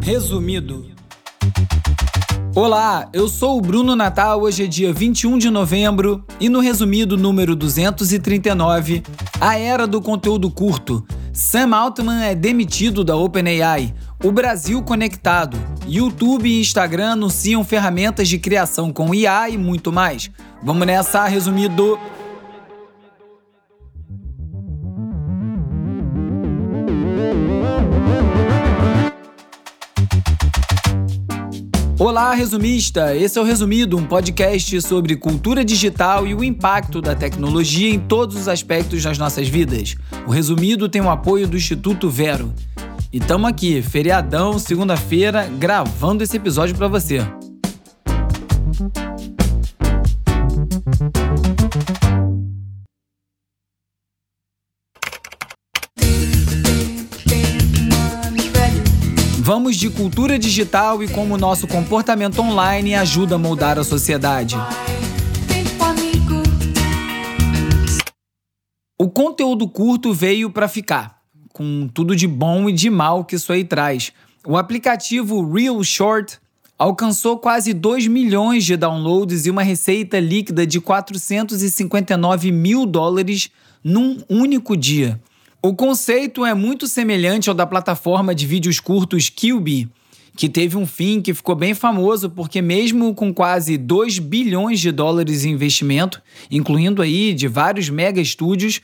Resumido. Olá, eu sou o Bruno Natal. Hoje é dia 21 de novembro e no resumido número 239, a era do conteúdo curto. Sam Altman é demitido da OpenAI. O Brasil conectado. YouTube e Instagram anunciam ferramentas de criação com IA e muito mais. Vamos nessa, resumido. Olá, resumista! Esse é o Resumido, um podcast sobre cultura digital e o impacto da tecnologia em todos os aspectos das nossas vidas. O Resumido tem o apoio do Instituto Vero. E estamos aqui, feriadão, segunda-feira, gravando esse episódio para você. Vamos de cultura digital e como nosso comportamento online ajuda a moldar a sociedade. O conteúdo curto veio para ficar, com tudo de bom e de mal que isso aí traz. O aplicativo Real Short alcançou quase 2 milhões de downloads e uma receita líquida de 459 mil dólares num único dia. O conceito é muito semelhante ao da plataforma de vídeos curtos QB, que teve um fim que ficou bem famoso porque mesmo com quase 2 bilhões de dólares em investimento, incluindo aí de vários mega estúdios,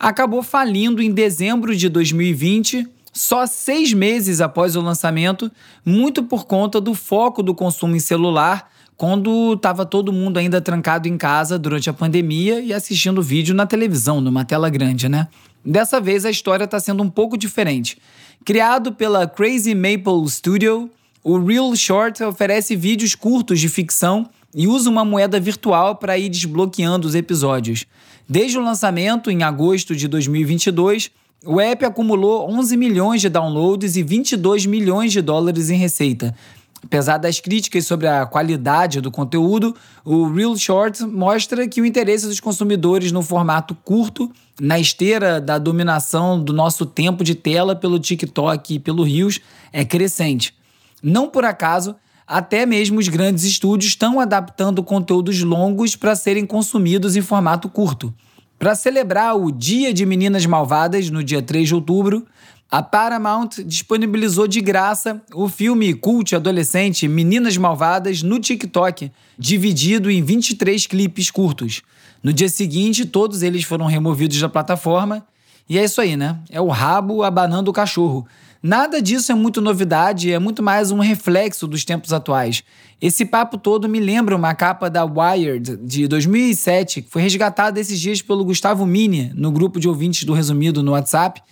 acabou falindo em dezembro de 2020, só seis meses após o lançamento, muito por conta do foco do consumo em celular, quando estava todo mundo ainda trancado em casa durante a pandemia e assistindo vídeo na televisão, numa tela grande, né? Dessa vez a história está sendo um pouco diferente. Criado pela Crazy Maple Studio, o Real Short oferece vídeos curtos de ficção e usa uma moeda virtual para ir desbloqueando os episódios. Desde o lançamento, em agosto de 2022, o app acumulou 11 milhões de downloads e 22 milhões de dólares em receita, Apesar das críticas sobre a qualidade do conteúdo, o Real Short mostra que o interesse dos consumidores no formato curto, na esteira da dominação do nosso tempo de tela pelo TikTok e pelo Reels, é crescente. Não por acaso, até mesmo os grandes estúdios estão adaptando conteúdos longos para serem consumidos em formato curto. Para celebrar o Dia de Meninas Malvadas, no dia 3 de outubro, a Paramount disponibilizou de graça o filme cult adolescente Meninas Malvadas no TikTok, dividido em 23 clipes curtos. No dia seguinte, todos eles foram removidos da plataforma. E é isso aí, né? É o rabo abanando o cachorro. Nada disso é muito novidade, é muito mais um reflexo dos tempos atuais. Esse papo todo me lembra uma capa da Wired de 2007, que foi resgatada esses dias pelo Gustavo Mini no grupo de ouvintes do Resumido no WhatsApp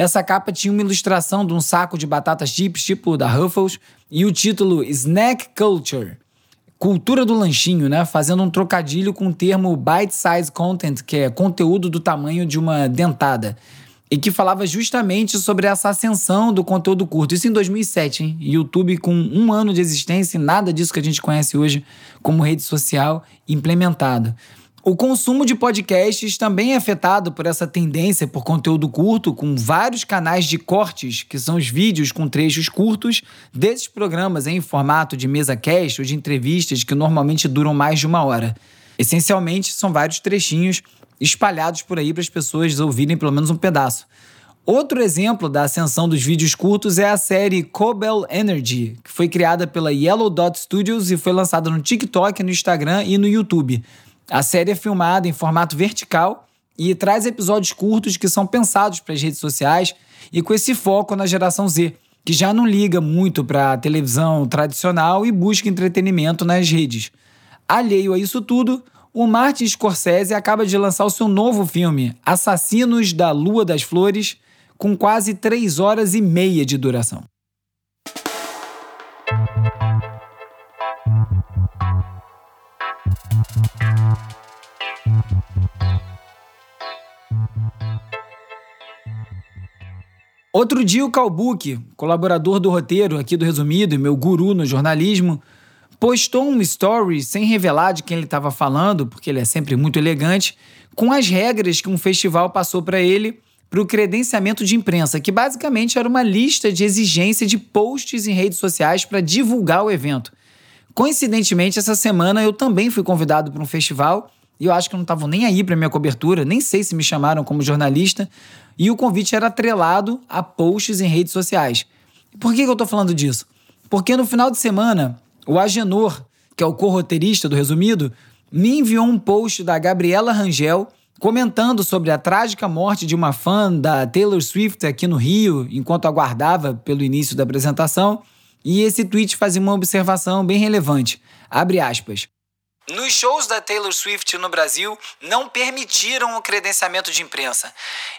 essa capa tinha uma ilustração de um saco de batatas chips, tipo da Ruffles, e o título Snack Culture. Cultura do lanchinho, né? Fazendo um trocadilho com o termo bite size content, que é conteúdo do tamanho de uma dentada. E que falava justamente sobre essa ascensão do conteúdo curto. Isso em 2007, hein? YouTube com um ano de existência e nada disso que a gente conhece hoje como rede social implementado. O consumo de podcasts também é afetado por essa tendência por conteúdo curto, com vários canais de cortes, que são os vídeos com trechos curtos desses programas em formato de mesa cast ou de entrevistas que normalmente duram mais de uma hora. Essencialmente, são vários trechinhos espalhados por aí para as pessoas ouvirem pelo menos um pedaço. Outro exemplo da ascensão dos vídeos curtos é a série Cobel Energy, que foi criada pela Yellow Dot Studios e foi lançada no TikTok, no Instagram e no YouTube. A série é filmada em formato vertical e traz episódios curtos que são pensados para as redes sociais e com esse foco na geração Z, que já não liga muito para a televisão tradicional e busca entretenimento nas redes. Alheio a isso tudo, o Martin Scorsese acaba de lançar o seu novo filme, Assassinos da Lua das Flores, com quase três horas e meia de duração. Outro dia, o Calbuque, colaborador do roteiro aqui do Resumido e meu guru no jornalismo, postou um story sem revelar de quem ele estava falando, porque ele é sempre muito elegante, com as regras que um festival passou para ele para o credenciamento de imprensa, que basicamente era uma lista de exigência de posts em redes sociais para divulgar o evento. Coincidentemente, essa semana eu também fui convidado para um festival e eu acho que não estavam nem aí para minha cobertura, nem sei se me chamaram como jornalista, e o convite era atrelado a posts em redes sociais. Por que, que eu estou falando disso? Porque no final de semana, o Agenor, que é o co-roteirista do Resumido, me enviou um post da Gabriela Rangel comentando sobre a trágica morte de uma fã da Taylor Swift aqui no Rio, enquanto aguardava pelo início da apresentação, e esse tweet fazia uma observação bem relevante. Abre aspas. Nos shows da Taylor Swift no Brasil, não permitiram o credenciamento de imprensa.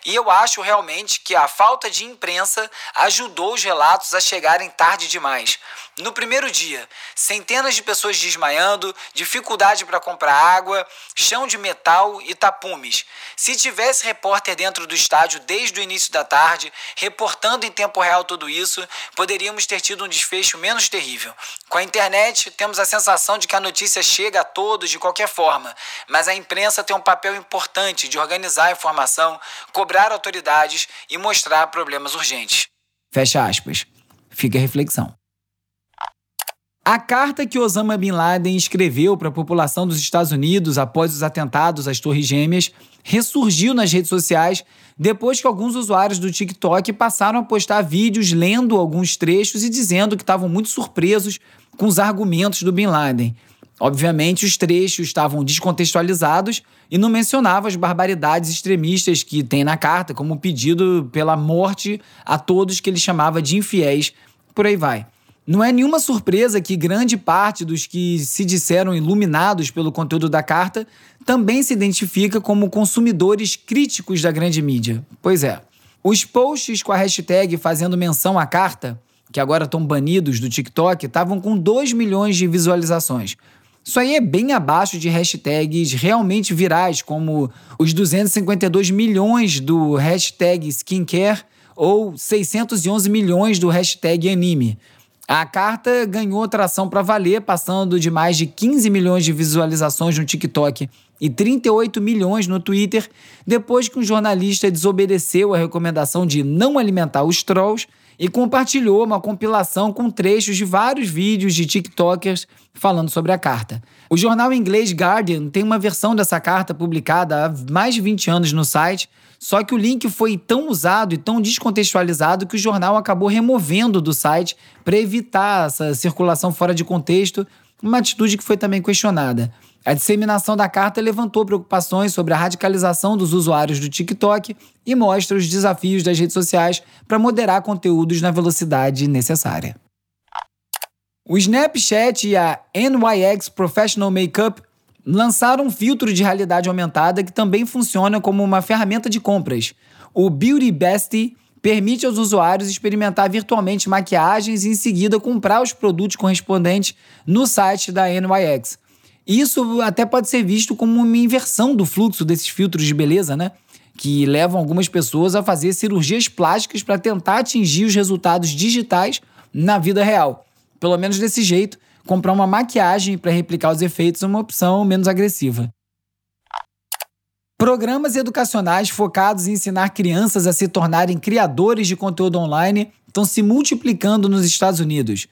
E eu acho realmente que a falta de imprensa ajudou os relatos a chegarem tarde demais. No primeiro dia, centenas de pessoas desmaiando, dificuldade para comprar água, chão de metal e tapumes. Se tivesse repórter dentro do estádio desde o início da tarde, reportando em tempo real tudo isso, poderíamos ter tido um desfecho menos terrível. Com a internet, temos a sensação de que a notícia chega a todos de qualquer forma, mas a imprensa tem um papel importante de organizar a informação, cobrar autoridades e mostrar problemas urgentes. Fecha aspas. Fica a reflexão. A carta que Osama Bin Laden escreveu para a população dos Estados Unidos após os atentados às Torres Gêmeas ressurgiu nas redes sociais depois que alguns usuários do TikTok passaram a postar vídeos lendo alguns trechos e dizendo que estavam muito surpresos com os argumentos do Bin Laden. Obviamente, os trechos estavam descontextualizados e não mencionavam as barbaridades extremistas que tem na carta, como o pedido pela morte a todos que ele chamava de infiéis. Por aí vai. Não é nenhuma surpresa que grande parte dos que se disseram iluminados pelo conteúdo da carta também se identifica como consumidores críticos da grande mídia. Pois é. Os posts com a hashtag fazendo menção à carta, que agora estão banidos do TikTok, estavam com 2 milhões de visualizações. Isso aí é bem abaixo de hashtags realmente virais, como os 252 milhões do hashtag skincare ou 611 milhões do hashtag anime. A carta ganhou tração para valer, passando de mais de 15 milhões de visualizações no TikTok e 38 milhões no Twitter, depois que um jornalista desobedeceu a recomendação de não alimentar os trolls e compartilhou uma compilação com trechos de vários vídeos de TikTokers falando sobre a carta. O jornal inglês Guardian tem uma versão dessa carta publicada há mais de 20 anos no site, só que o link foi tão usado e tão descontextualizado que o jornal acabou removendo do site para evitar essa circulação fora de contexto, uma atitude que foi também questionada. A disseminação da carta levantou preocupações sobre a radicalização dos usuários do TikTok e mostra os desafios das redes sociais para moderar conteúdos na velocidade necessária. O Snapchat e a NYX Professional Makeup lançaram um filtro de realidade aumentada que também funciona como uma ferramenta de compras. O Beauty Bestie permite aos usuários experimentar virtualmente maquiagens e em seguida comprar os produtos correspondentes no site da NYX. Isso até pode ser visto como uma inversão do fluxo desses filtros de beleza, né? Que levam algumas pessoas a fazer cirurgias plásticas para tentar atingir os resultados digitais na vida real. Pelo menos desse jeito, comprar uma maquiagem para replicar os efeitos é uma opção menos agressiva. Programas educacionais focados em ensinar crianças a se tornarem criadores de conteúdo online estão se multiplicando nos Estados Unidos.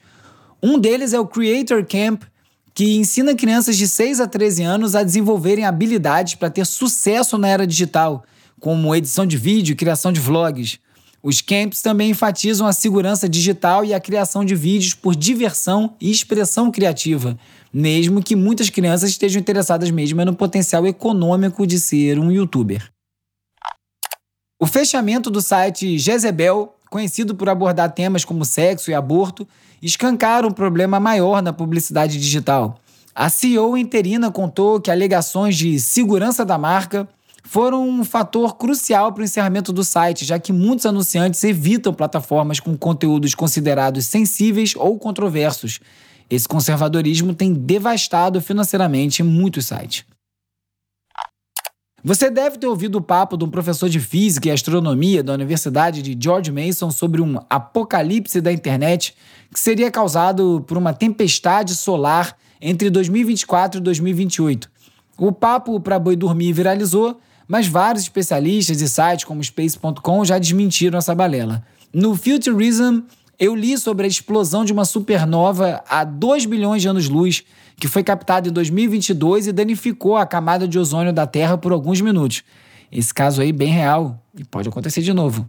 Um deles é o Creator Camp, que ensina crianças de 6 a 13 anos a desenvolverem habilidades para ter sucesso na era digital, como edição de vídeo e criação de vlogs. Os camps também enfatizam a segurança digital e a criação de vídeos por diversão e expressão criativa, mesmo que muitas crianças estejam interessadas mesmo no potencial econômico de ser um youtuber. O fechamento do site Jezebel, conhecido por abordar temas como sexo e aborto, escancara um problema maior na publicidade digital. A CEO interina contou que alegações de segurança da marca foram um fator crucial para o encerramento do site, já que muitos anunciantes evitam plataformas com conteúdos considerados sensíveis ou controversos. Esse conservadorismo tem devastado financeiramente muitos sites. Você deve ter ouvido o papo de um professor de física e astronomia da Universidade de George Mason sobre um apocalipse da internet que seria causado por uma tempestade solar entre 2024 e 2028. O papo para boi dormir viralizou, mas vários especialistas e sites como Space.com já desmentiram essa balela. No Futurism, eu li sobre a explosão de uma supernova a 2 bilhões de anos-luz, que foi captada em 2022 e danificou a camada de ozônio da Terra por alguns minutos. Esse caso aí bem real e pode acontecer de novo.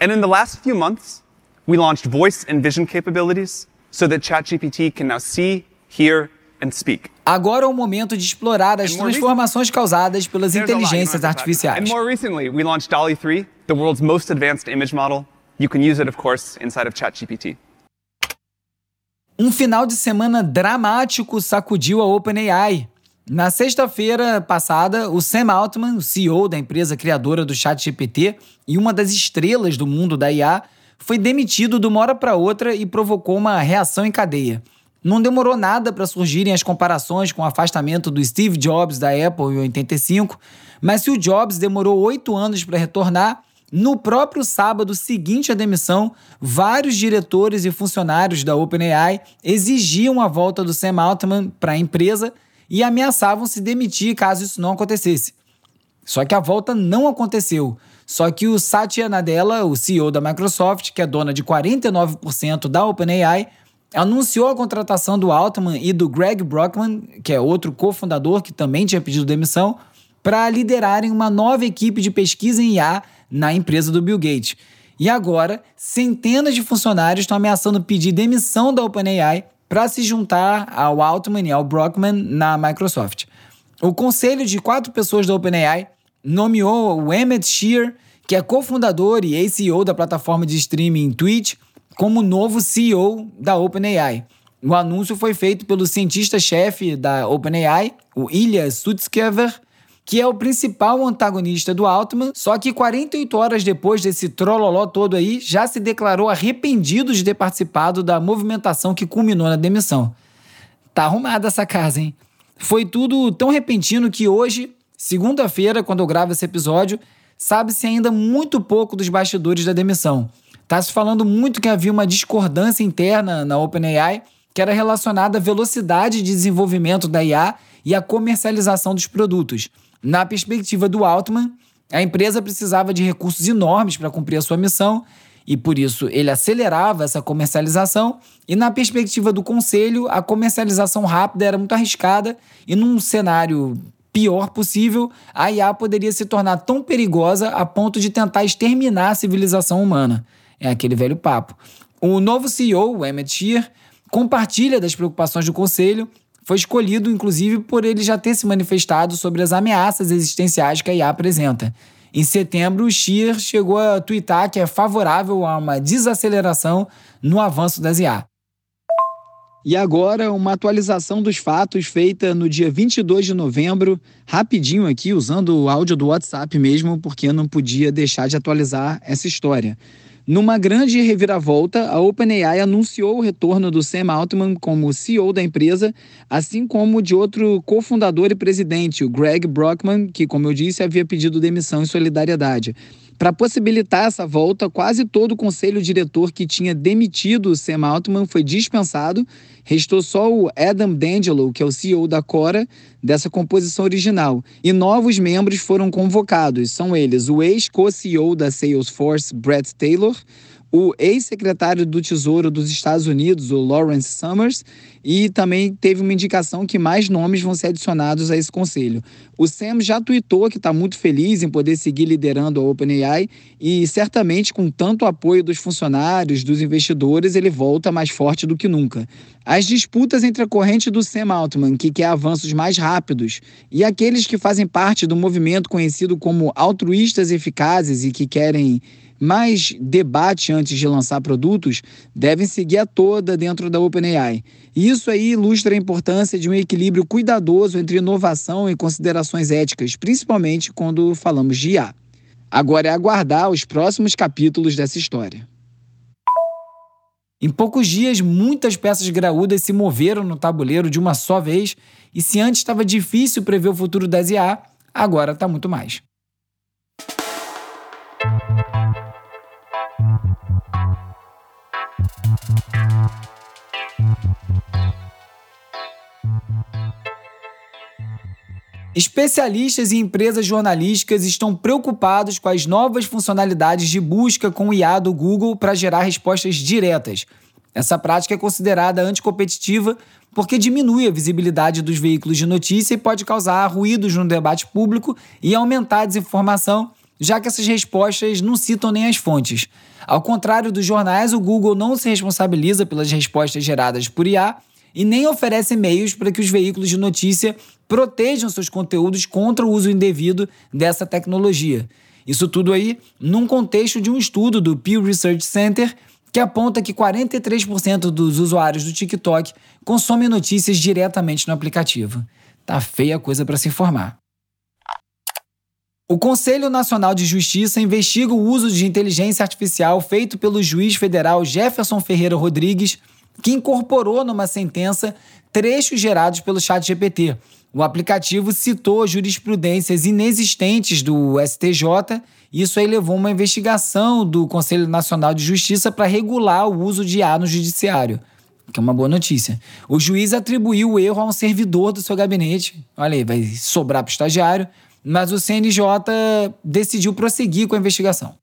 And in the last few months, we launched voice and vision capabilities so that ChatGPT can now see, hear. Agora é o momento de explorar as transformações causadas pelas inteligências artificiais. And more recently, we launched DALI 3, the world's most advanced image model. You can use it, of course, inside of ChatGPT. Um final de semana dramático sacudiu a OpenAI. Na sexta-feira passada, o Sam Altman, o CEO da empresa criadora do ChatGPT e uma das estrelas do mundo da IA, foi demitido de uma hora para outra e provocou uma reação em cadeia. Não demorou nada para surgirem as comparações com o afastamento do Steve Jobs da Apple em 85, mas se o Jobs demorou oito anos para retornar, no próprio sábado seguinte à demissão, vários diretores e funcionários da OpenAI exigiam a volta do Sam Altman para a empresa e ameaçavam se demitir caso isso não acontecesse. Só que a volta não aconteceu. Só que o Satya Nadella, o CEO da Microsoft, que é dona de 49% da OpenAI, anunciou a contratação do Altman e do Greg Brockman, que é outro cofundador que também tinha pedido demissão, para liderarem uma nova equipe de pesquisa em IA na empresa do Bill Gates. E agora, centenas de funcionários estão ameaçando pedir demissão da OpenAI para se juntar ao Altman e ao Brockman na Microsoft. O conselho de quatro pessoas da OpenAI nomeou o Emmett Shear, que é cofundador e ex-CEO da plataforma de streaming Twitch, como novo CEO da OpenAI. O anúncio foi feito pelo cientista-chefe da OpenAI, o Ilya Sutskever, que é o principal antagonista do Altman, só que 48 horas depois desse trololó todo aí, já se declarou arrependido de ter participado da movimentação que culminou na demissão. Tá arrumada essa casa, hein? Foi tudo tão repentino que hoje, segunda-feira, quando eu gravo esse episódio, sabe-se ainda muito pouco dos bastidores da demissão. Tá se falando muito que havia uma discordância interna na OpenAI que era relacionada à velocidade de desenvolvimento da IA e à comercialização dos produtos. Na perspectiva do Altman, a empresa precisava de recursos enormes para cumprir a sua missão e por isso ele acelerava essa comercialização. E na perspectiva do conselho, a comercialização rápida era muito arriscada e num cenário pior possível, a IA poderia se tornar tão perigosa a ponto de tentar exterminar a civilização humana. É aquele velho papo. O novo CEO, o Emmett Shear, compartilha das preocupações do conselho foi escolhido, inclusive, por ele já ter se manifestado sobre as ameaças existenciais que a IA apresenta. Em setembro, o Shear chegou a twittar que é favorável a uma desaceleração no avanço das IA. E agora, uma atualização dos fatos feita no dia 22 de novembro, rapidinho aqui, usando o áudio do WhatsApp mesmo, porque eu não podia deixar de atualizar essa história. Numa grande reviravolta, a OpenAI anunciou o retorno do Sam Altman como CEO da empresa, assim como de outro cofundador e presidente, o Greg Brockman, que, como eu disse, havia pedido demissão em solidariedade. Para possibilitar essa volta, quase todo o conselho diretor que tinha demitido o Sam Altman foi dispensado. Restou só o Adam D'Angelo, que é o CEO da Cora, dessa composição original. E novos membros foram convocados. São eles o ex-co-CEO da Salesforce, Brett Taylor, o ex-secretário do Tesouro dos Estados Unidos, o Lawrence Summers, e também teve uma indicação que mais nomes vão ser adicionados a esse conselho. O Sam já tweetou que está muito feliz em poder seguir liderando a OpenAI e certamente com tanto apoio dos funcionários, dos investidores, ele volta mais forte do que nunca. As disputas entre a corrente do Sam Altman, que quer avanços mais rápidos, e aqueles que fazem parte do movimento conhecido como altruístas eficazes e que querem mais debate antes de lançar produtos devem seguir a toda dentro da OpenAI. Isso aí ilustra a importância de um equilíbrio cuidadoso entre inovação e considerações éticas, principalmente quando falamos de IA. Agora é aguardar os próximos capítulos dessa história. Em poucos dias, muitas peças graúdas se moveram no tabuleiro de uma só vez, e se antes estava difícil prever o futuro das IA, agora está muito mais. Especialistas e empresas jornalísticas estão preocupados com as novas funcionalidades de busca com o IA do Google para gerar respostas diretas. Essa prática é considerada anticompetitiva porque diminui a visibilidade dos veículos de notícia e pode causar ruídos no debate público e aumentar a desinformação, já que essas respostas não citam nem as fontes. Ao contrário dos jornais, o Google não se responsabiliza pelas respostas geradas por IA e nem oferece meios para que os veículos de notícia protejam seus conteúdos contra o uso indevido dessa tecnologia. Isso tudo aí num contexto de um estudo do Pew Research Center que aponta que 43% dos usuários do TikTok consomem notícias diretamente no aplicativo. Tá feia a coisa para se informar. O Conselho Nacional de Justiça investiga o uso de inteligência artificial feito pelo juiz federal Jefferson Ferreira Rodrigues, que incorporou numa sentença trechos gerados pelo ChatGPT, o aplicativo citou jurisprudências inexistentes do STJ e isso aí levou uma investigação do Conselho Nacional de Justiça para regular o uso de IA no judiciário, que é uma boa notícia. O juiz atribuiu o erro a um servidor do seu gabinete. Olha aí, vai sobrar para o estagiário, mas o CNJ decidiu prosseguir com a investigação.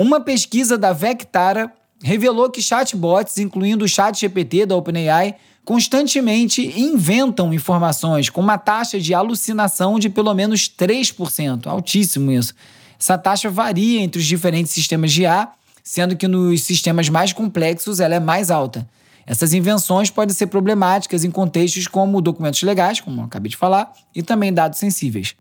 Uma pesquisa da Vectara revelou que chatbots, incluindo o ChatGPT da OpenAI, constantemente inventam informações com uma taxa de alucinação de pelo menos 3%. Altíssimo isso. Essa taxa varia entre os diferentes sistemas de IA, sendo que nos sistemas mais complexos ela é mais alta. Essas invenções podem ser problemáticas em contextos como documentos legais, como eu acabei de falar, e também dados sensíveis.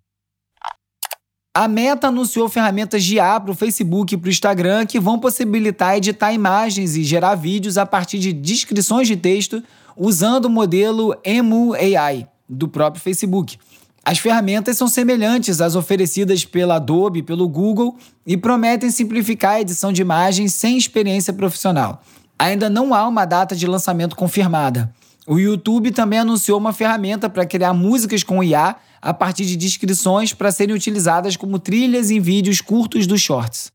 A Meta anunciou ferramentas de IA para o Facebook e para o Instagram que vão possibilitar editar imagens e gerar vídeos a partir de descrições de texto usando o modelo Emu AI do próprio Facebook. As ferramentas são semelhantes às oferecidas pela Adobe e pelo Google e prometem simplificar a edição de imagens sem experiência profissional. Ainda não há uma data de lançamento confirmada. O YouTube também anunciou uma ferramenta para criar músicas com IA a partir de descrições para serem utilizadas como trilhas em vídeos curtos dos shorts.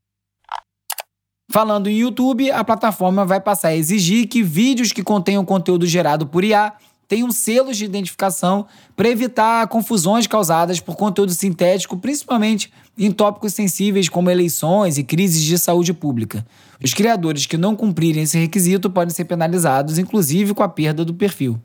Falando em YouTube, a plataforma vai passar a exigir que vídeos que contenham conteúdo gerado por IA tenham selos de identificação para evitar confusões causadas por conteúdo sintético, principalmente em tópicos sensíveis como eleições e crises de saúde pública. Os criadores que não cumprirem esse requisito podem ser penalizados, inclusive com a perda do perfil.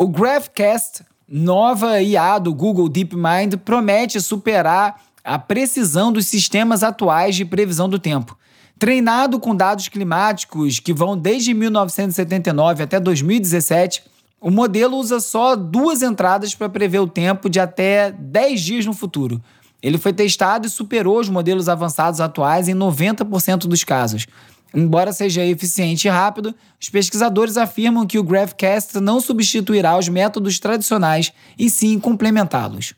O GraphCast, nova IA do Google DeepMind, promete superar a precisão dos sistemas atuais de previsão do tempo. Treinado com dados climáticos que vão desde 1979 até 2017, o modelo usa só duas entradas para prever o tempo de até 10 dias no futuro. Ele foi testado e superou os modelos avançados atuais em 90% dos casos. Embora seja eficiente e rápido, os pesquisadores afirmam que o GraphCast não substituirá os métodos tradicionais e sim complementá-los.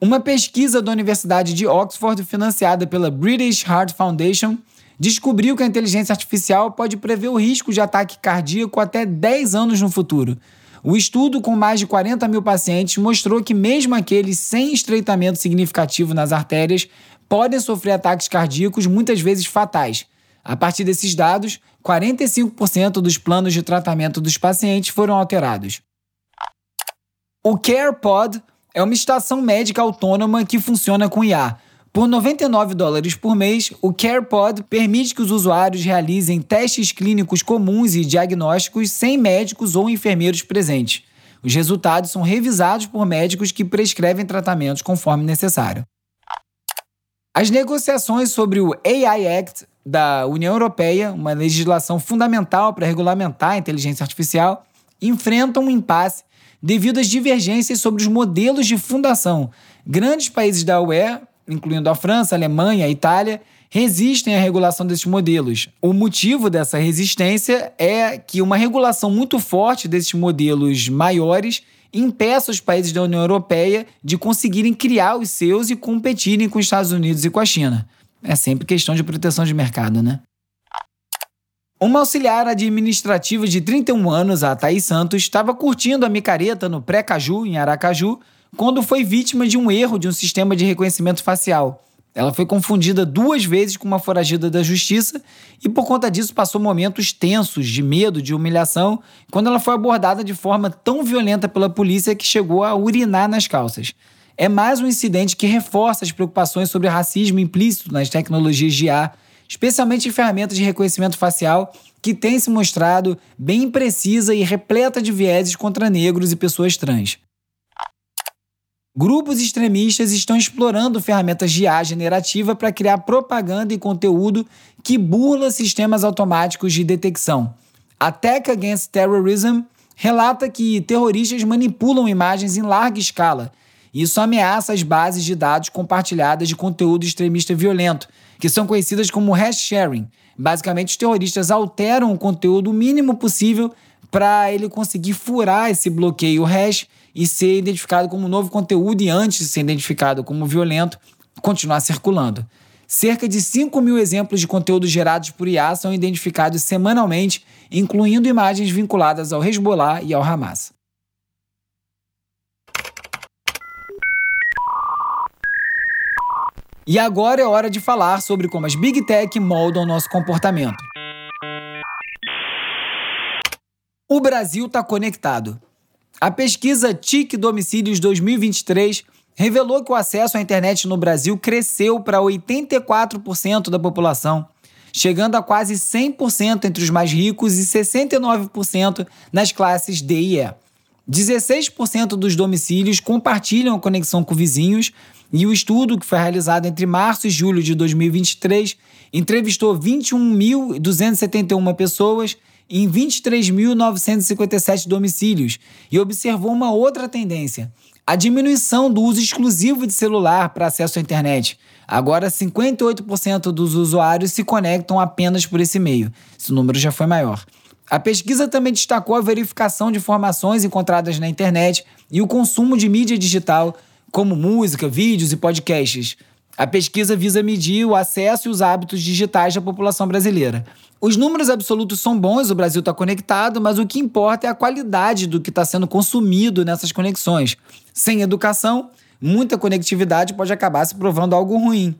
Uma pesquisa da Universidade de Oxford, financiada pela British Heart Foundation, descobriu que a inteligência artificial pode prever o risco de ataque cardíaco até 10 anos no futuro. O estudo, com mais de 40 mil pacientes, mostrou que, mesmo aqueles sem estreitamento significativo nas artérias, podem sofrer ataques cardíacos, muitas vezes fatais. A partir desses dados, 45% dos planos de tratamento dos pacientes foram alterados. O CarePod é uma estação médica autônoma que funciona com IA. Por 99 dólares por mês, o CarePod permite que os usuários realizem testes clínicos comuns e diagnósticos sem médicos ou enfermeiros presentes. Os resultados são revisados por médicos que prescrevem tratamentos conforme necessário. As negociações sobre o AI Act da União Europeia, uma legislação fundamental para regulamentar a inteligência artificial, enfrentam um impasse devido às divergências sobre os modelos de fundação. Grandes países da UE, incluindo a França, a Alemanha, a Itália, resistem à regulação desses modelos. O motivo dessa resistência é que uma regulação muito forte desses modelos maiores impeça os países da União Europeia de conseguirem criar os seus e competirem com os Estados Unidos e com a China. É sempre questão de proteção de mercado, né? Uma auxiliar administrativa de 31 anos, a Thaís Santos, estava curtindo a micareta no Pré-Caju, em Aracaju, quando foi vítima de um erro de um sistema de reconhecimento facial. Ela foi confundida duas vezes com uma foragida da justiça e, por conta disso, passou momentos tensos de medo, de humilhação, quando ela foi abordada de forma tão violenta pela polícia que chegou a urinar nas calças. É mais um incidente que reforça as preocupações sobre racismo implícito nas tecnologias de IA, especialmente em ferramentas de reconhecimento facial, que tem se mostrado bem imprecisa e repleta de vieses contra negros e pessoas trans. Grupos extremistas estão explorando ferramentas de IA generativa para criar propaganda e conteúdo que burla sistemas automáticos de detecção. A Tech Against Terrorism relata que terroristas manipulam imagens em larga escala. Isso ameaça as bases de dados compartilhadas de conteúdo extremista violento, que são conhecidas como hash sharing. Basicamente, os terroristas alteram o conteúdo o mínimo possível para ele conseguir furar esse bloqueio hash e ser identificado como novo conteúdo e antes de ser identificado como violento, continuar circulando. Cerca de 5 mil exemplos de conteúdo gerados por IA são identificados semanalmente, incluindo imagens vinculadas ao Hezbollah e ao Hamas. E agora é hora de falar sobre como as Big Tech moldam nosso comportamento. O Brasil está conectado. A pesquisa TIC Domicílios 2023 revelou que o acesso à internet no Brasil cresceu para 84% da população, chegando a quase 100% entre os mais ricos e 69% nas classes D e E. 16% dos domicílios compartilham a conexão com vizinhos e o estudo, que foi realizado entre março e julho de 2023, entrevistou 21.271 pessoas em 23.957 domicílios e observou uma outra tendência: a diminuição do uso exclusivo de celular para acesso à internet. Agora, 58% dos usuários se conectam apenas por esse meio. Esse número já foi maior. A pesquisa também destacou a verificação de informações encontradas na internet e o consumo de mídia digital, como música, vídeos e podcasts. A pesquisa visa medir o acesso e os hábitos digitais da população brasileira. Os números absolutos são bons, o Brasil está conectado, mas o que importa é a qualidade do que está sendo consumido nessas conexões. Sem educação, muita conectividade pode acabar se provando algo ruim.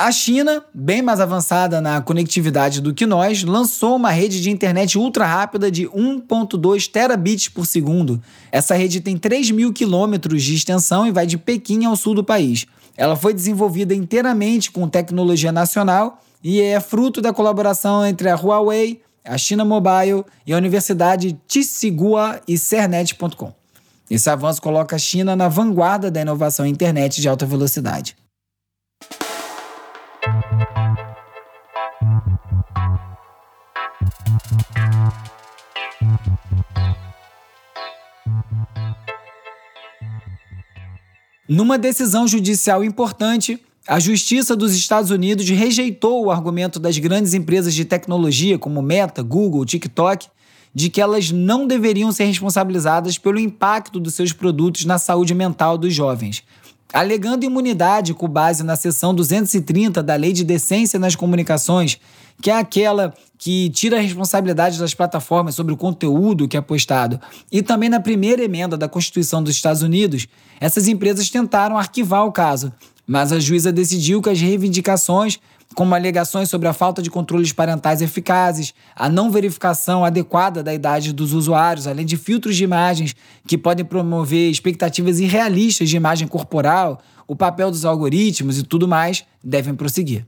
A China, bem mais avançada na conectividade do que nós, lançou uma rede de internet ultra rápida de 1.2 terabits por segundo. Essa rede tem 3 mil quilômetros de extensão e vai de Pequim ao sul do país. Ela foi desenvolvida inteiramente com tecnologia nacional e é fruto da colaboração entre a Huawei, a China Mobile e a Universidade Tsinghua e Cernet.com. Esse avanço coloca a China na vanguarda da inovação em internet de alta velocidade. Numa decisão judicial importante, a Justiça dos Estados Unidos rejeitou o argumento das grandes empresas de tecnologia como Meta, Google, TikTok, de que elas não deveriam ser responsabilizadas pelo impacto dos seus produtos na saúde mental dos jovens. Alegando imunidade com base na seção 230 da Lei de Decência nas Comunicações, que é aquela que tira a responsabilidade das plataformas sobre o conteúdo que é postado, e também na primeira emenda da Constituição dos Estados Unidos, essas empresas tentaram arquivar o caso, mas a juíza decidiu que as reivindicações, como alegações sobre a falta de controles parentais eficazes, a não verificação adequada da idade dos usuários, além de filtros de imagens que podem promover expectativas irrealistas de imagem corporal, o papel dos algoritmos e tudo mais, devem prosseguir.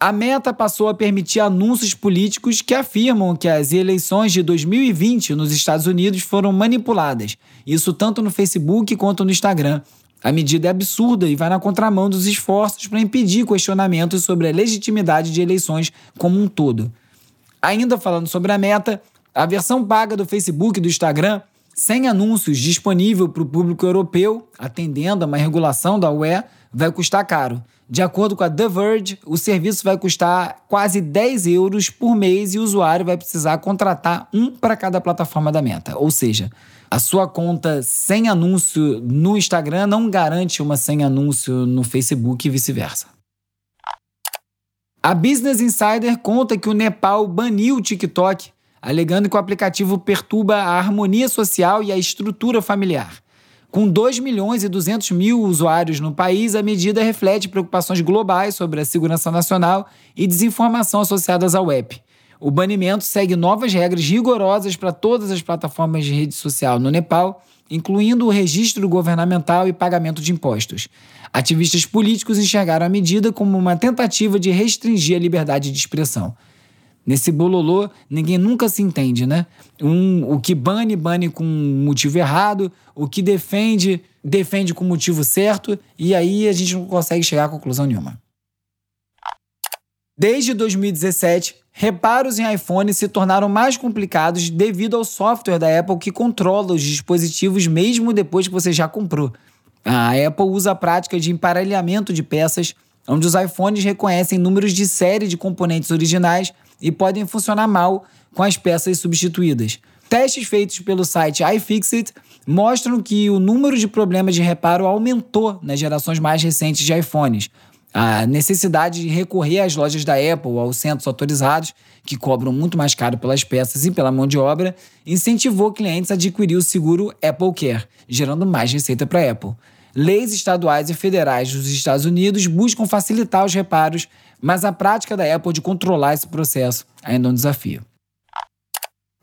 A meta passou a permitir anúncios políticos que afirmam que as eleições de 2020 nos Estados Unidos foram manipuladas, isso tanto no Facebook quanto no Instagram. A medida é absurda e vai na contramão dos esforços para impedir questionamentos sobre a legitimidade de eleições como um todo. Ainda falando sobre a meta, a versão paga do Facebook e do Instagram, sem anúncios, disponível para o público europeu, atendendo a uma regulação da UE, vai custar caro. De acordo com a The Verge, o serviço vai custar quase 10 euros por mês e o usuário vai precisar contratar um para cada plataforma da Meta. Ou seja, a sua conta sem anúncio no Instagram não garante uma sem anúncio no Facebook e vice-versa. A Business Insider conta que o Nepal baniu o TikTok, alegando que o aplicativo perturba a harmonia social e a estrutura familiar. Com 2 milhões e 200 mil usuários no país, a medida reflete preocupações globais sobre a segurança nacional e desinformação associadas ao app. O banimento segue novas regras rigorosas para todas as plataformas de rede social no Nepal, incluindo o registro governamental e pagamento de impostos. Ativistas políticos enxergaram a medida como uma tentativa de restringir a liberdade de expressão. Nesse bololô, ninguém nunca se entende, né? Um, o que bane, bane com motivo errado, o que defende, defende com motivo certo, e aí a gente não consegue chegar a conclusão nenhuma. Desde 2017, reparos em iPhone se tornaram mais complicados devido ao software da Apple que controla os dispositivos mesmo depois que você já comprou. A Apple usa a prática de emparelhamento de peças, onde os iPhones reconhecem números de série de componentes originais e podem funcionar mal com as peças substituídas. Testes feitos pelo site iFixit mostram que o número de problemas de reparo aumentou nas gerações mais recentes de iPhones. A necessidade de recorrer às lojas da Apple aos centros autorizados, que cobram muito mais caro pelas peças e pela mão de obra, incentivou clientes a adquirir o seguro Apple Care, gerando mais receita para a Apple. Leis estaduais e federais dos Estados Unidos buscam facilitar os reparos mas a prática da Apple de controlar esse processo ainda é um desafio.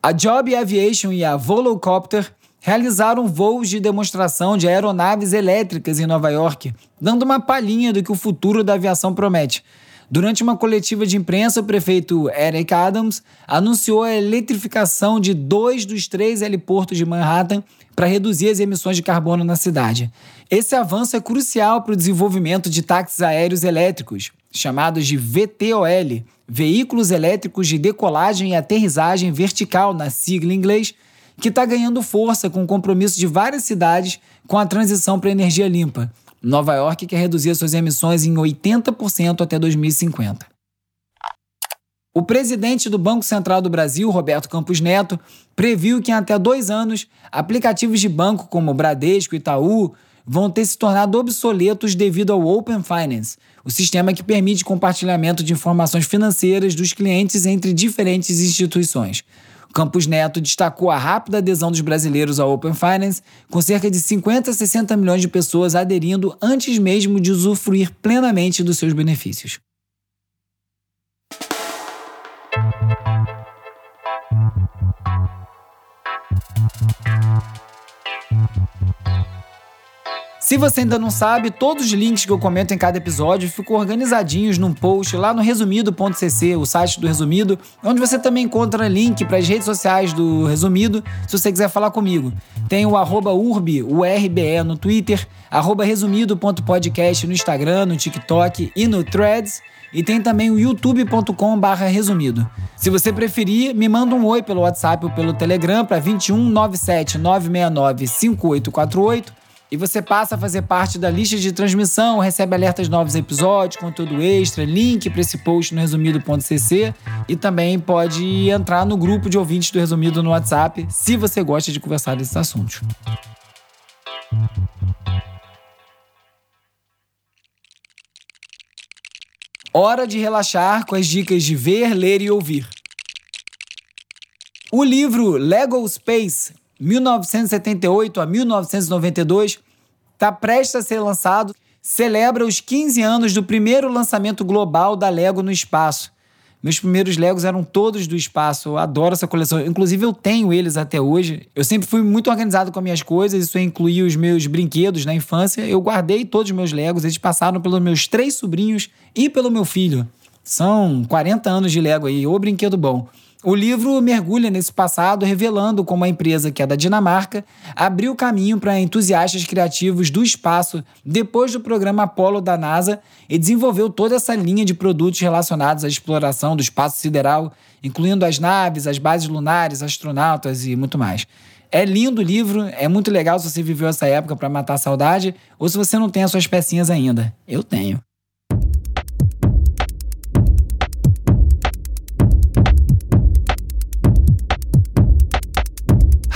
A Joby Aviation e a Volocopter realizaram voos de demonstração de aeronaves elétricas em Nova York, dando uma palhinha do que o futuro da aviação promete. Durante uma coletiva de imprensa, o prefeito Eric Adams anunciou a eletrificação de dois dos três heliportos de Manhattan para reduzir as emissões de carbono na cidade. Esse avanço é crucial para o desenvolvimento de táxis aéreos elétricos, chamados de VTOL, Veículos Elétricos de Decolagem e Aterrissagem Vertical, na sigla em inglês, que está ganhando força com o compromisso de várias cidades com a transição para energia limpa. Nova York quer reduzir suas emissões em 80% até 2050. O presidente do Banco Central do Brasil, Roberto Campos Neto, previu que em até dois anos, aplicativos de banco como Bradesco e Itaú vão ter se tornado obsoletos devido ao Open Finance, o sistema que permite compartilhamento de informações financeiras dos clientes entre diferentes instituições. Campos Neto destacou a rápida adesão dos brasileiros ao Open Finance, com cerca de 50 a 60 milhões de pessoas aderindo antes mesmo de usufruir plenamente dos seus benefícios. Se você ainda não sabe, todos os links que eu comento em cada episódio ficam organizadinhos num post lá no resumido.cc, o site do Resumido, onde você também encontra link para as redes sociais do Resumido, se você quiser falar comigo. Tem o arroba urbi, o RBE no Twitter, arroba resumido.podcast no Instagram, no TikTok e no Threads. E tem também o youtube.com resumido. Se você preferir, me manda um oi pelo WhatsApp ou pelo Telegram para 21 97 969 5848 e você passa a fazer parte da lista de transmissão, recebe alertas de novos episódios, conteúdo extra, link para esse post no resumido.cc e também pode entrar no grupo de ouvintes do Resumido no WhatsApp, se você gosta de conversar desses assuntos. Hora de relaxar com as dicas de ver, ler e ouvir. O livro Lego Space 1978 a 1992, está prestes a ser lançado, celebra os 15 anos do primeiro lançamento global da Lego no espaço. Meus primeiros Legos eram todos do espaço. Eu adoro essa coleção. Inclusive, eu tenho eles até hoje. Eu sempre fui muito organizado com as minhas coisas. Isso incluía os meus brinquedos na infância. Eu guardei todos os meus Legos. Eles passaram pelos meus três sobrinhos e pelo meu filho. São 40 anos de Lego aí. Ô brinquedo bom. O livro mergulha nesse passado, revelando como a empresa, que é da Dinamarca, abriu caminho para entusiastas criativos do espaço depois do programa Apollo da NASA e desenvolveu toda essa linha de produtos relacionados à exploração do espaço sideral, incluindo as naves, as bases lunares, astronautas e muito mais. É lindo o livro, é muito legal se você viveu essa época para matar a saudade ou se você não tem as suas pecinhas ainda. Eu tenho.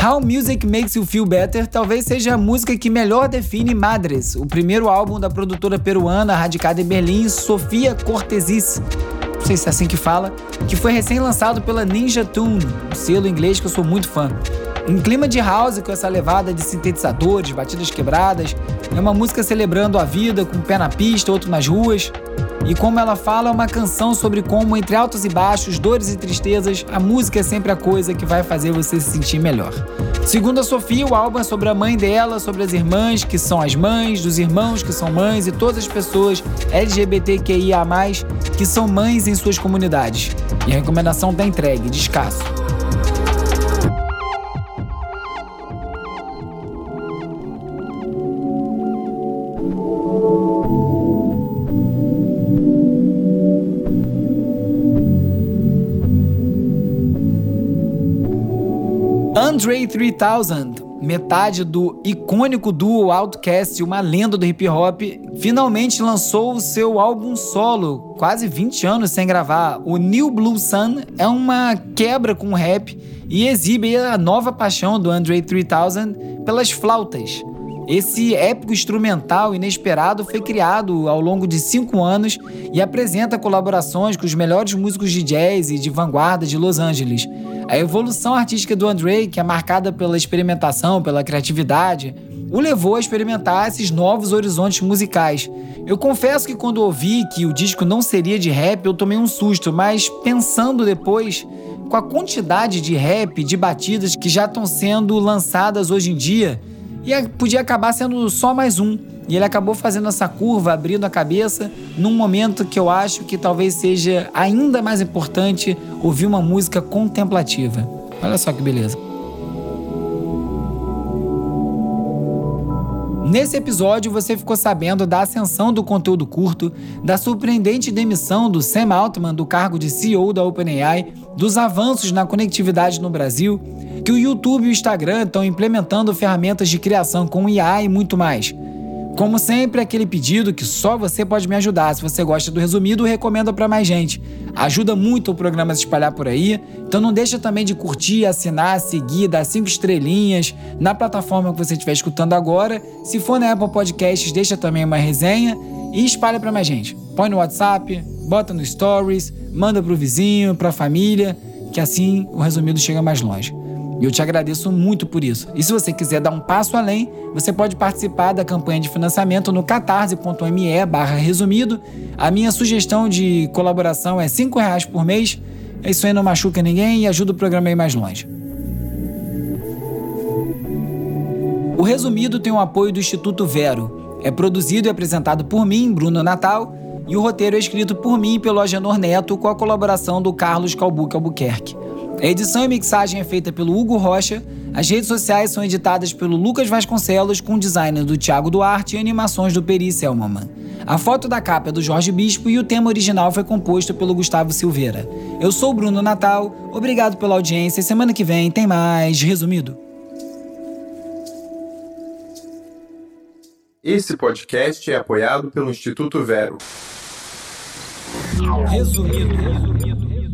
How Music Makes You Feel Better talvez seja a música que melhor define Madres, o primeiro álbum da produtora peruana radicada em Berlim, Sofia Cortesis. Não sei se é assim que fala, que foi recém-lançado pela Ninja Tune, um selo inglês que eu sou muito fã. Em clima de house, com essa levada de sintetizadores, batidas quebradas, é uma música celebrando a vida, com um pé na pista, outro nas ruas. E como ela fala, é uma canção sobre como, entre altos e baixos, dores e tristezas, a música é sempre a coisa que vai fazer você se sentir melhor. Segundo a Sofia, o álbum é sobre a mãe dela, sobre as irmãs, que são as mães, dos irmãos, que são mães, e todas as pessoas LGBTQIA, que são mães em suas comunidades. E a recomendação está entregue, descasso. 3000, metade do icônico duo Outkast, uma lenda do hip hop, finalmente lançou o seu álbum solo, quase 20 anos sem gravar. O New Blue Sun é uma quebra com o rap e exibe a nova paixão do Andre 3000 pelas flautas. Esse épico instrumental inesperado foi criado ao longo de cinco anos e apresenta colaborações com os melhores músicos de jazz e de vanguarda de Los Angeles. A evolução artística do Andre, que é marcada pela experimentação, pela criatividade, o levou a experimentar esses novos horizontes musicais. Eu confesso que quando ouvi que o disco não seria de rap, eu tomei um susto, mas pensando depois, com a quantidade de rap, de batidas que já estão sendo lançadas hoje em dia, e podia acabar sendo só mais um. E ele acabou fazendo essa curva, abrindo a cabeça, num momento que eu acho que talvez seja ainda mais importante ouvir uma música contemplativa. Olha só que beleza. Nesse episódio, você ficou sabendo da ascensão do conteúdo curto, da surpreendente demissão do Sam Altman do cargo de CEO da OpenAI, dos avanços na conectividade no Brasil, que o YouTube e o Instagram estão implementando ferramentas de criação com IA e muito mais. Como sempre, aquele pedido que só você pode me ajudar. Se você gosta do resumido, recomenda para mais gente. Ajuda muito o programa a se espalhar por aí. Então não deixa também de curtir, assinar, seguir, dar cinco estrelinhas na plataforma que você estiver escutando agora. Se for na Apple Podcasts, deixa também uma resenha e espalha para mais gente. Põe no WhatsApp, bota no Stories, manda pro vizinho, pra família, que assim o resumido chega mais longe. E eu te agradeço muito por isso. E se você quiser dar um passo além, você pode participar da campanha de financiamento no catarse.me barra resumido. A minha sugestão de colaboração é R$ reais por mês. Isso aí não machuca ninguém e ajuda o programa a ir mais longe. O resumido tem o apoio do Instituto Vero. É produzido e apresentado por mim, Bruno Natal, e o roteiro é escrito por mim e pelo Agenor Neto com a colaboração do Carlos Calbuque Albuquerque. A edição e mixagem é feita pelo Hugo Rocha. As redes sociais são editadas pelo Lucas Vasconcelos, com design do Thiago Duarte e animações do Peri Selmaman. A foto da capa é do Jorge Bispo e o tema original foi composto pelo Gustavo Silveira. Eu sou o Bruno Natal, obrigado pela audiência e semana que vem tem mais Resumido. Esse podcast é apoiado pelo Instituto Vero. Resumido. resumido.